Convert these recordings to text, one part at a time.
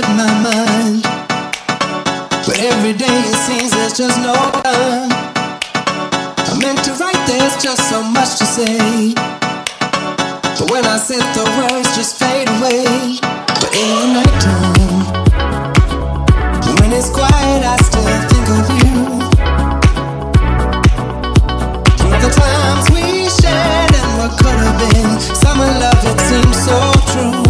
with my mind. But every day it seems there's just no time. I meant to write, there's just so much to say. But when I sit, the words just fade away. But in the nighttime, when it's quiet, I still think of you. Think the times we shared and what could have been. Summer love, it seems so true.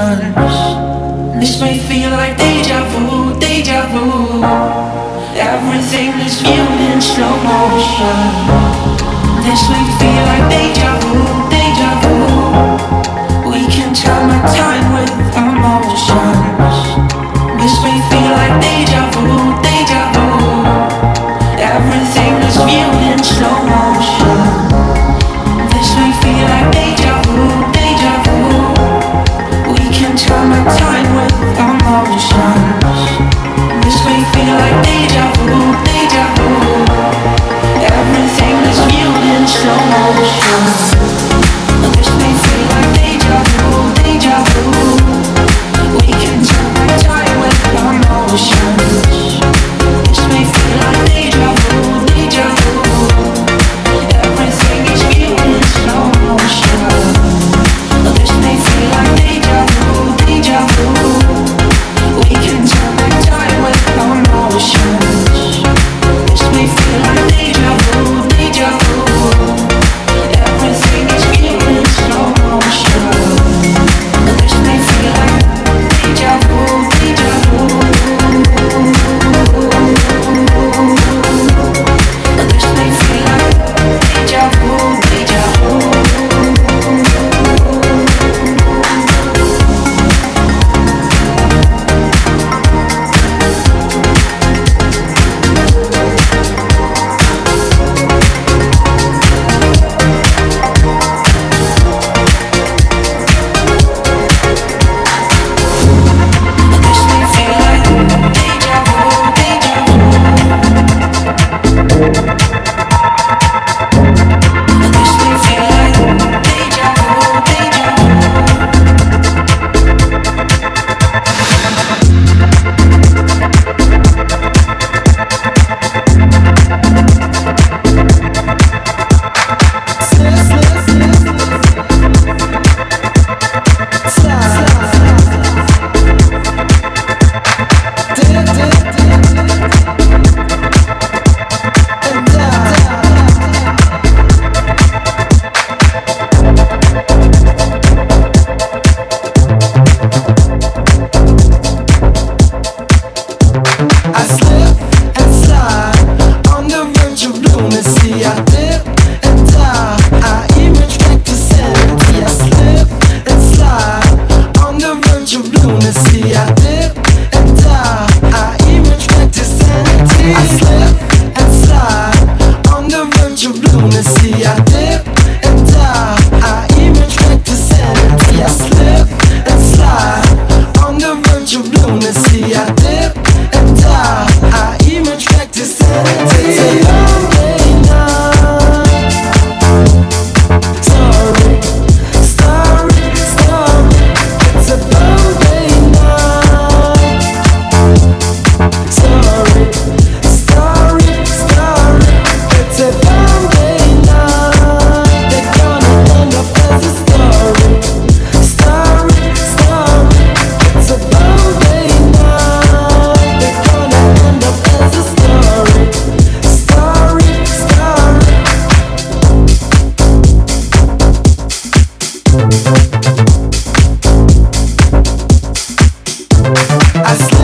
This may feel like deja vu, deja vu. Everything is viewed in slow motion. This may feel like deja vu, deja vu. We can tell my time with emotions. This may feel like deja vu, deja vu. Everything is viewed in slow motion. motion, motion. I.